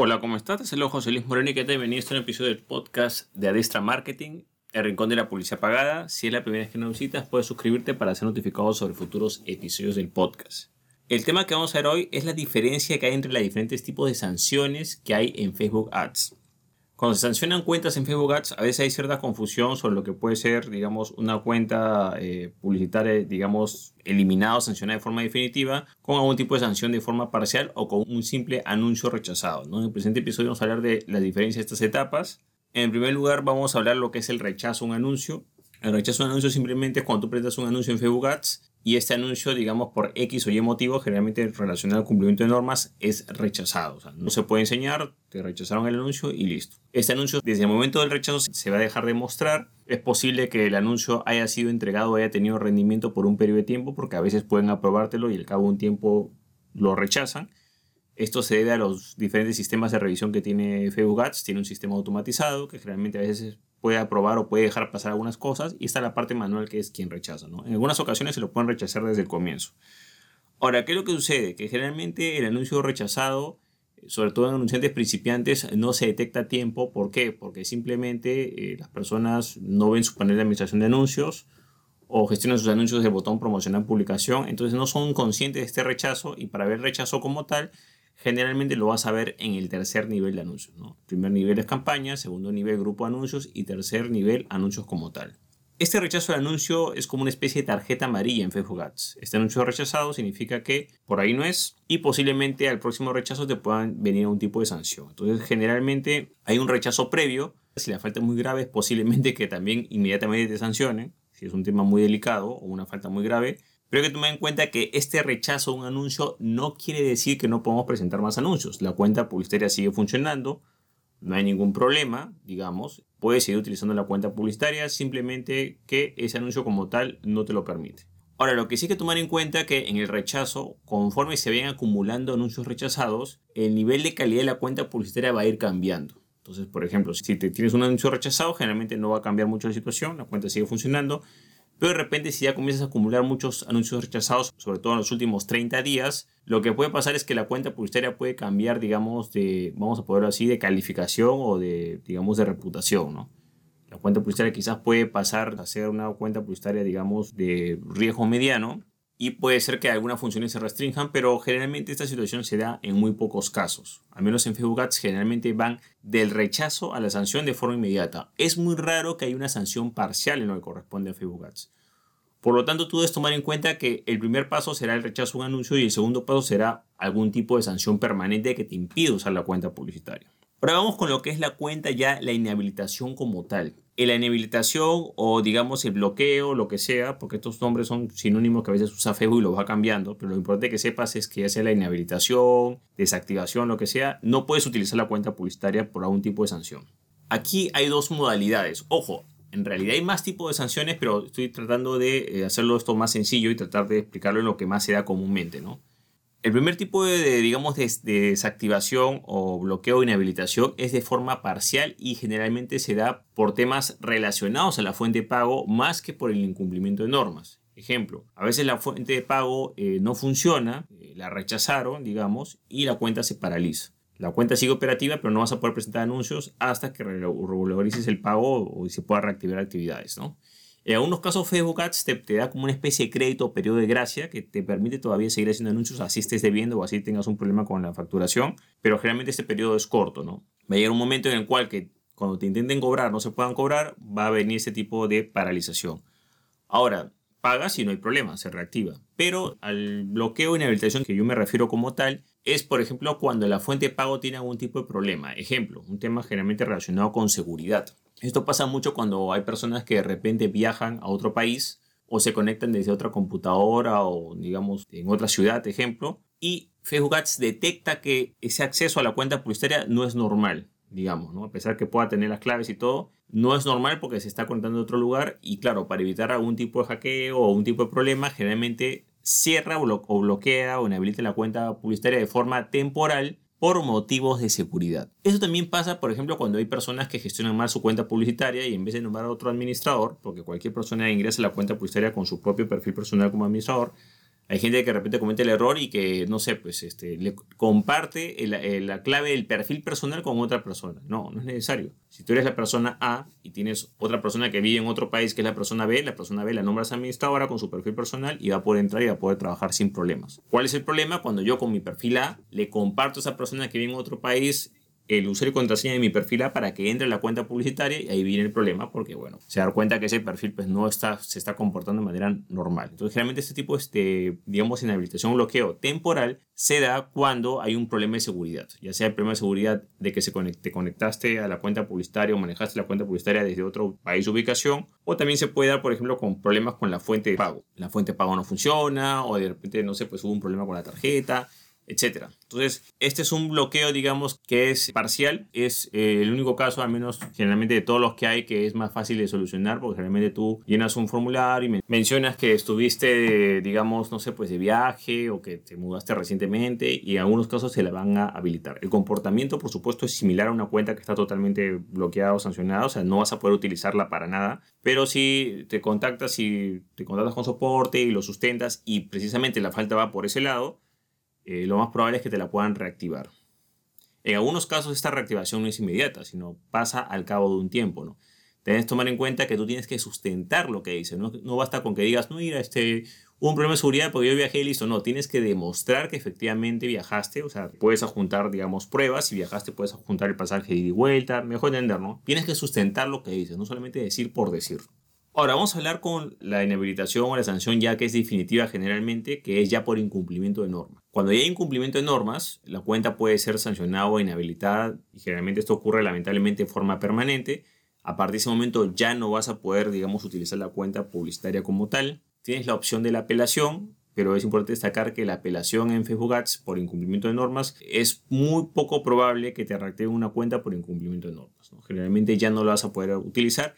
Hola, ¿cómo estás? Es el José Luis Moreno y que te bienvenido a un episodio del podcast de Adestra Marketing, el rincón de la publicidad pagada. Si es la primera vez que nos visitas, puedes suscribirte para ser notificado sobre futuros episodios del podcast. El tema que vamos a ver hoy es la diferencia que hay entre los diferentes tipos de sanciones que hay en Facebook Ads. Cuando se sancionan cuentas en Facebook Ads, a veces hay cierta confusión sobre lo que puede ser, digamos, una cuenta eh, publicitaria, digamos, eliminada o sancionada de forma definitiva, con algún tipo de sanción de forma parcial o con un simple anuncio rechazado. En el presente episodio vamos a hablar de la diferencia de estas etapas. En primer lugar, vamos a hablar lo que es el rechazo a un anuncio. El rechazo a un anuncio simplemente es cuando tú presentas un anuncio en Facebook Ads y este anuncio, digamos, por X o Y motivo, generalmente relacionado al cumplimiento de normas, es rechazado. O sea, no se puede enseñar, te rechazaron el anuncio y listo. Este anuncio, desde el momento del rechazo, se va a dejar de mostrar. Es posible que el anuncio haya sido entregado haya tenido rendimiento por un periodo de tiempo, porque a veces pueden aprobártelo y al cabo de un tiempo lo rechazan. Esto se debe a los diferentes sistemas de revisión que tiene Facebook Ads. Tiene un sistema automatizado que generalmente a veces puede aprobar o puede dejar pasar algunas cosas y está la parte manual que es quien rechaza. ¿no? En algunas ocasiones se lo pueden rechazar desde el comienzo. Ahora, ¿qué es lo que sucede? Que generalmente el anuncio rechazado, sobre todo en anunciantes principiantes, no se detecta a tiempo. ¿Por qué? Porque simplemente eh, las personas no ven su panel de administración de anuncios o gestionan sus anuncios del botón promocionar publicación, entonces no son conscientes de este rechazo y para ver el rechazo como tal, generalmente lo vas a ver en el tercer nivel de anuncios. Primer nivel es campaña, segundo nivel grupo de anuncios y tercer nivel anuncios como tal. Este rechazo de anuncio es como una especie de tarjeta amarilla en Facebook Ads. Este anuncio rechazado significa que por ahí no es y posiblemente al próximo rechazo te puedan venir un tipo de sanción. Entonces generalmente hay un rechazo previo. Si la falta es muy grave es posiblemente que también inmediatamente te sancionen. Si es un tema muy delicado o una falta muy grave, pero hay que tomar en cuenta que este rechazo a un anuncio no quiere decir que no podamos presentar más anuncios. La cuenta publicitaria sigue funcionando, no hay ningún problema, digamos. Puedes seguir utilizando la cuenta publicitaria, simplemente que ese anuncio como tal no te lo permite. Ahora, lo que sí hay que tomar en cuenta que en el rechazo, conforme se vayan acumulando anuncios rechazados, el nivel de calidad de la cuenta publicitaria va a ir cambiando. Entonces, por ejemplo, si te tienes un anuncio rechazado, generalmente no va a cambiar mucho la situación, la cuenta sigue funcionando. Pero de repente si ya comienzas a acumular muchos anuncios rechazados, sobre todo en los últimos 30 días, lo que puede pasar es que la cuenta publicitaria puede cambiar, digamos, de, vamos a ponerlo así, de calificación o de, digamos, de reputación, ¿no? La cuenta publicitaria quizás puede pasar a ser una cuenta publicitaria, digamos, de riesgo mediano y puede ser que algunas funciones se restrinjan, pero generalmente esta situación se da en muy pocos casos. Al menos en Facebook Ads generalmente van del rechazo a la sanción de forma inmediata. Es muy raro que haya una sanción parcial en lo que corresponde a Facebook Ads. Por lo tanto, tú debes tomar en cuenta que el primer paso será el rechazo a un anuncio y el segundo paso será algún tipo de sanción permanente que te impida usar la cuenta publicitaria. Ahora vamos con lo que es la cuenta ya, la inhabilitación como tal la inhabilitación o digamos el bloqueo, lo que sea, porque estos nombres son sinónimos que a veces usa Facebook y lo va cambiando, pero lo importante que sepas es que ya sea la inhabilitación, desactivación, lo que sea, no puedes utilizar la cuenta publicitaria por algún tipo de sanción. Aquí hay dos modalidades. Ojo, en realidad hay más tipos de sanciones, pero estoy tratando de eh, hacerlo esto más sencillo y tratar de explicarlo en lo que más se da comúnmente, ¿no? El primer tipo de, digamos, de, desactivación o bloqueo o inhabilitación es de forma parcial y generalmente se da por temas relacionados a la fuente de pago más que por el incumplimiento de normas. Ejemplo, a veces la fuente de pago eh, no funciona, eh, la rechazaron, digamos, y la cuenta se paraliza. La cuenta sigue operativa, pero no vas a poder presentar anuncios hasta que regularices el pago o se pueda reactivar actividades, ¿no? En algunos casos Facebook Ads te, da como una especie de crédito o periodo de gracia que te permite todavía seguir haciendo anuncios así estés debiendo o así tengas un problema con la facturación, pero generalmente este periodo es corto, ¿no? Va a llegar un momento en el cual que cuando te intenten cobrar no se puedan cobrar, va a venir este tipo de paralización. Ahora, pagas y no hay problema, se reactiva. Pero al bloqueo y inhabilitación que yo me refiero como tal es, por ejemplo, cuando la fuente de pago tiene algún tipo de problema. Ejemplo, un tema generalmente relacionado con seguridad. Esto pasa mucho cuando hay personas que de repente viajan a otro país o se conectan desde otra computadora o digamos en otra ciudad, ejemplo, y Facebook detecta que ese acceso a la cuenta publicitaria no es normal, digamos, ¿no? A pesar que pueda tener las claves y todo, no es normal porque se está conectando a otro lugar y claro, para evitar algún tipo de hackeo o un tipo de problema, generalmente cierra o bloquea o inhabilita la cuenta publicitaria de forma temporal por motivos de seguridad. Eso también pasa, por ejemplo, cuando hay personas que gestionan mal su cuenta publicitaria y en vez de nombrar a otro administrador, porque cualquier persona ingresa a la cuenta publicitaria con su propio perfil personal como administrador, Hay gente que de repente comete el error y que, no sé, pues este, le comparte la clave del perfil personal con otra persona. No, no es necesario. Si tú eres la persona A y tienes otra persona que vive en otro país que es la persona B, la persona B la nombras administradora con su perfil personal y va a poder entrar y va a poder trabajar sin problemas. ¿Cuál es el problema? Cuando yo con mi perfil A le comparto a esa persona que vive en otro país el usuario y contraseña de mi perfil para que entre la cuenta publicitaria y ahí viene el problema porque, bueno, se da cuenta que ese perfil pues no está, se está comportando de manera normal. Entonces, generalmente este tipo de, este, digamos, inhabilitación o bloqueo temporal se da cuando hay un problema de seguridad, ya sea el problema de seguridad de que se te conectaste a la cuenta publicitaria o manejaste la cuenta publicitaria desde otro país de ubicación, o también se puede dar, por ejemplo, con problemas con la fuente de pago. La fuente de pago no funciona o de repente, no sé, pues hubo un problema con la tarjeta etcétera. Entonces, este es un bloqueo, digamos, que es parcial. Es eh, el único caso, al menos generalmente de todos los que hay, que es más fácil de solucionar, porque generalmente tú llenas un formulario y mencionas que estuviste, digamos, no sé, pues de viaje o que te mudaste recientemente y en algunos casos se la van a habilitar. El comportamiento, por supuesto, es similar a una cuenta que está totalmente bloqueada o sancionada, o sea, no vas a poder utilizarla para nada, pero si te contactas y te contactas con soporte y lo sustentas y precisamente la falta va por ese lado, eh, lo más probable es que te la puedan reactivar. En algunos casos esta reactivación no es inmediata, sino pasa al cabo de un tiempo, ¿no? Tienes que tomar en cuenta que tú tienes que sustentar lo que dices, no, no basta con que digas, no, mira, este, un problema de seguridad porque yo viajé y listo, no, tienes que demostrar que efectivamente viajaste, o sea, puedes adjuntar, digamos, pruebas, si viajaste puedes adjuntar el pasaje de ida y vuelta, mejor entender, ¿no? Tienes que sustentar lo que dices, no solamente decir por decir. Ahora vamos a hablar con la inhabilitación o la sanción ya que es definitiva generalmente, que es ya por incumplimiento de normas. Cuando hay incumplimiento de normas, la cuenta puede ser sancionada o inhabilitada y generalmente esto ocurre lamentablemente de forma permanente. A partir de ese momento ya no vas a poder, digamos, utilizar la cuenta publicitaria como tal. Tienes la opción de la apelación, pero es importante destacar que la apelación en Facebook Ads por incumplimiento de normas es muy poco probable que te reactiven una cuenta por incumplimiento de normas. Generalmente ya no la vas a poder utilizar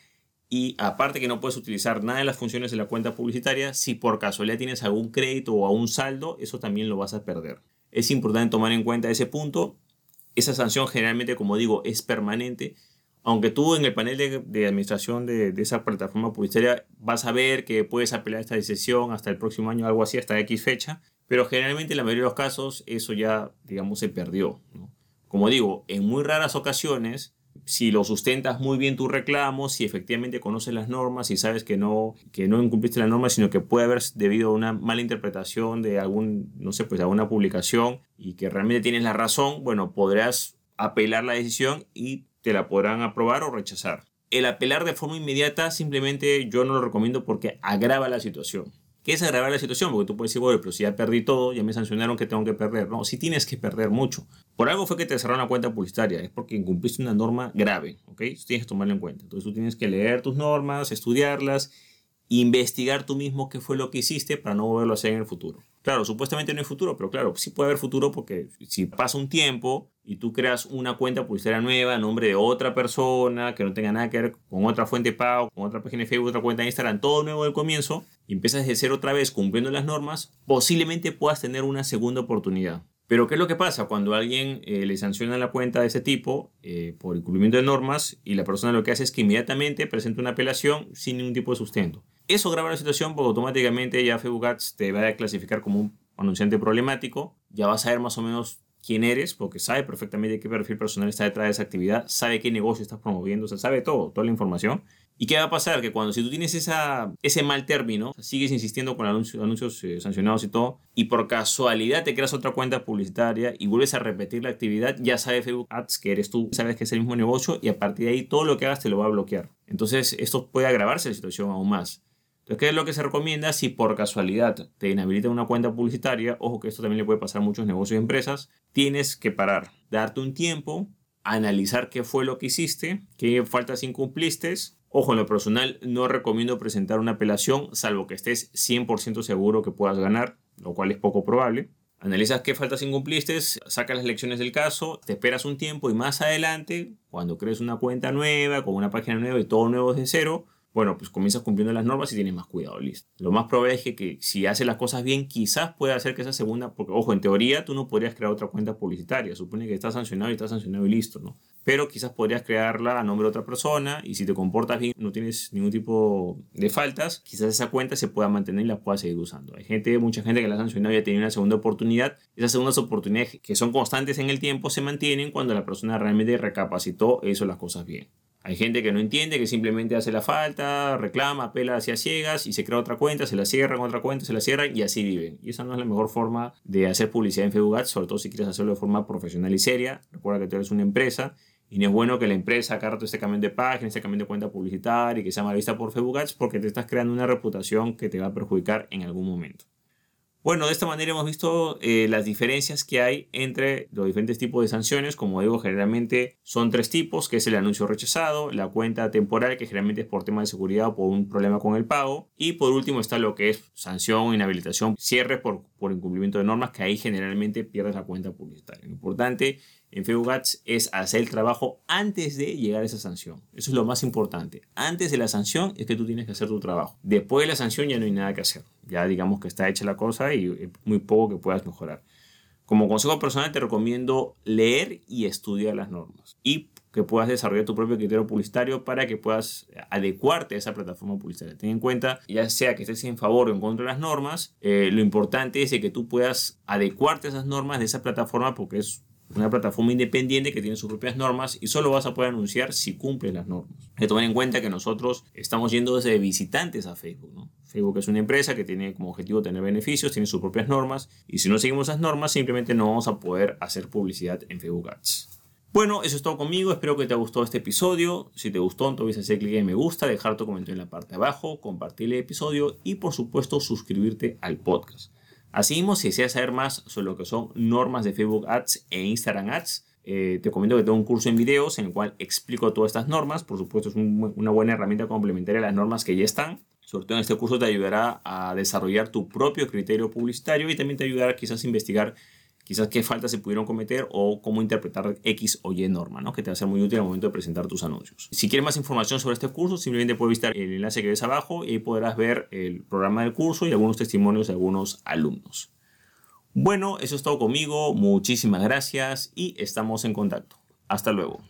y aparte que no puedes utilizar nada de las funciones de la cuenta publicitaria, si por casualidad tienes algún crédito o algún saldo, eso también lo vas a perder. Es importante tomar en cuenta ese punto. Esa sanción generalmente, como digo, es permanente. Aunque tú en el panel de, administración de, esa plataforma publicitaria vas a ver que puedes apelar esta decisión hasta el próximo año, algo así, hasta X fecha, pero generalmente en la mayoría de los casos eso ya, digamos, se perdió. Como digo, en muy raras ocasiones si lo sustentas muy bien tu reclamo, si efectivamente conoces las normas y sabes que no, que no incumpliste la norma, sino que puede haber debido a una mala interpretación de algún, no sé, pues alguna publicación y que realmente tienes la razón, bueno, podrás apelar la decisión y te la podrán aprobar o rechazar. El apelar de forma inmediata simplemente yo no lo recomiendo porque agrava la situación. ¿Qué es agravar la situación? Porque tú puedes decir, bueno, pero si ya perdí todo, ya me sancionaron que tengo que perder. No, si tienes que perder mucho. Por algo fue que te cerraron la cuenta publicitaria, es porque incumpliste una norma grave, ¿ok? Eso tienes que tomarlo en cuenta. Entonces tú tienes que leer tus normas, estudiarlas, investigar tú mismo qué fue lo que hiciste para no volverlo a hacer en el futuro. Claro, supuestamente no hay futuro, pero claro, sí puede haber futuro porque si pasa un tiempo y tú creas una cuenta publicitaria nueva a nombre de otra persona que no tenga nada que ver con otra fuente de pago, con otra página de Facebook, otra cuenta de Instagram, todo nuevo del comienzo, y empiezas de cero otra vez cumpliendo las normas, posiblemente puedas tener una segunda oportunidad. Pero ¿qué es lo que pasa cuando alguien eh, le sanciona la cuenta de ese tipo eh, por incumplimiento de normas y la persona lo que hace es que inmediatamente presenta una apelación sin ningún tipo de sustento? Eso graba la situación porque automáticamente ya Facebook Ads te va a clasificar como un anunciante problemático, ya vas a ver más o menos quién eres, porque sabe perfectamente qué perfil personal está detrás de esa actividad, sabe qué negocio estás promoviendo, o sabe todo, toda la información. ¿Y qué va a pasar? Que cuando si tú tienes esa, ese mal término, sigues insistiendo con anuncios, anuncios eh, sancionados y todo, y por casualidad te creas otra cuenta publicitaria y vuelves a repetir la actividad, ya sabe Facebook Ads que eres tú, sabes que es el mismo negocio y a partir de ahí todo lo que hagas te lo va a bloquear. Entonces esto puede agravarse la situación aún más. ¿Qué es lo que se recomienda? Si por casualidad te inhabilitan una cuenta publicitaria, ojo que esto también le puede pasar a muchos negocios y empresas, tienes que parar, darte un tiempo, analizar qué fue lo que hiciste, qué faltas incumpliste, Ojo, en lo personal no recomiendo presentar una apelación salvo que estés 100% seguro que puedas ganar, lo cual es poco probable. Analizas qué faltas incumpliste, sacas las lecciones del caso, te esperas un tiempo y más adelante, cuando crees una cuenta nueva, con una página nueva y todo nuevo desde cero, bueno, pues comienzas cumpliendo las normas y tienes más cuidado, listo. Lo más probable es que, si haces las cosas bien, quizás pueda hacer que esa segunda, porque ojo, en teoría tú no podrías crear otra cuenta publicitaria, supone que está sancionado y está sancionado y listo, ¿no? Pero quizás podrías crearla a nombre de otra persona y si te comportas bien, no tienes ningún tipo de faltas, quizás esa cuenta se pueda mantener y la puedas seguir usando. Hay gente, mucha gente que la ha sancionado y ha tenido una segunda oportunidad. Esas segundas oportunidades que son constantes en el tiempo se mantienen cuando la persona realmente recapacitó e hizo las cosas bien. Hay gente que no entiende, que simplemente hace la falta, reclama, apela hacia ciegas y se crea otra cuenta, se la cierran, otra cuenta, se la cierran y así viven. Y esa no es la mejor forma de hacer publicidad en Facebook Ads, sobre todo si quieres hacerlo de forma profesional y seria. Recuerda que tú eres una empresa y no es bueno que la empresa haga este cambio de página, este cambio de cuenta publicitaria y que sea mal vista por Facebook Ads porque te estás creando una reputación que te va a perjudicar en algún momento. Bueno, de esta manera hemos visto eh, las diferencias que hay entre los diferentes tipos de sanciones. Como digo, generalmente son tres tipos, que es el anuncio rechazado, la cuenta temporal, que generalmente es por tema de seguridad o por un problema con el pago. Y por último está lo que es sanción, inhabilitación, cierre por, por incumplimiento de normas, que ahí generalmente pierdes la cuenta publicitaria. Lo importante en Ads es hacer el trabajo antes de llegar a esa sanción. Eso es lo más importante. Antes de la sanción es que tú tienes que hacer tu trabajo. Después de la sanción ya no hay nada que hacer. Ya digamos que está hecha la cosa y muy poco que puedas mejorar. Como consejo personal te recomiendo leer y estudiar las normas y que puedas desarrollar tu propio criterio publicitario para que puedas adecuarte a esa plataforma publicitaria. Ten en cuenta, ya sea que estés en favor o en contra de las normas, eh, lo importante es que tú puedas adecuarte a esas normas de esa plataforma porque es una plataforma independiente que tiene sus propias normas y solo vas a poder anunciar si cumples las normas. Hay que tomar en cuenta que nosotros estamos yendo desde visitantes a Facebook. Facebook es una empresa que tiene como objetivo tener beneficios, tiene sus propias normas y si no seguimos esas normas simplemente no vamos a poder hacer publicidad en Facebook Ads. Bueno, eso es todo conmigo. Espero que te haya gustado este episodio. Si te gustó, entonces hacer clic en me gusta, dejar tu comentario en la parte de abajo, compartir el episodio y por supuesto suscribirte al podcast. Asimismo, si deseas saber más sobre lo que son normas de Facebook Ads e Instagram Ads, eh, te comento que tengo un curso en videos en el cual explico todas estas normas. Por supuesto, es una buena herramienta complementaria a las normas que ya están. Sobre todo en este curso te ayudará a desarrollar tu propio criterio publicitario y también te ayudará quizás a investigar quizás qué faltas se pudieron cometer o cómo interpretar X o Y norma, ¿no? que te va a ser muy útil al momento de presentar tus anuncios. Si quieres más información sobre este curso, simplemente puedes visitar el enlace que ves abajo y ahí podrás ver el programa del curso y algunos testimonios de algunos alumnos. Bueno, eso es todo conmigo, muchísimas gracias y estamos en contacto. Hasta luego.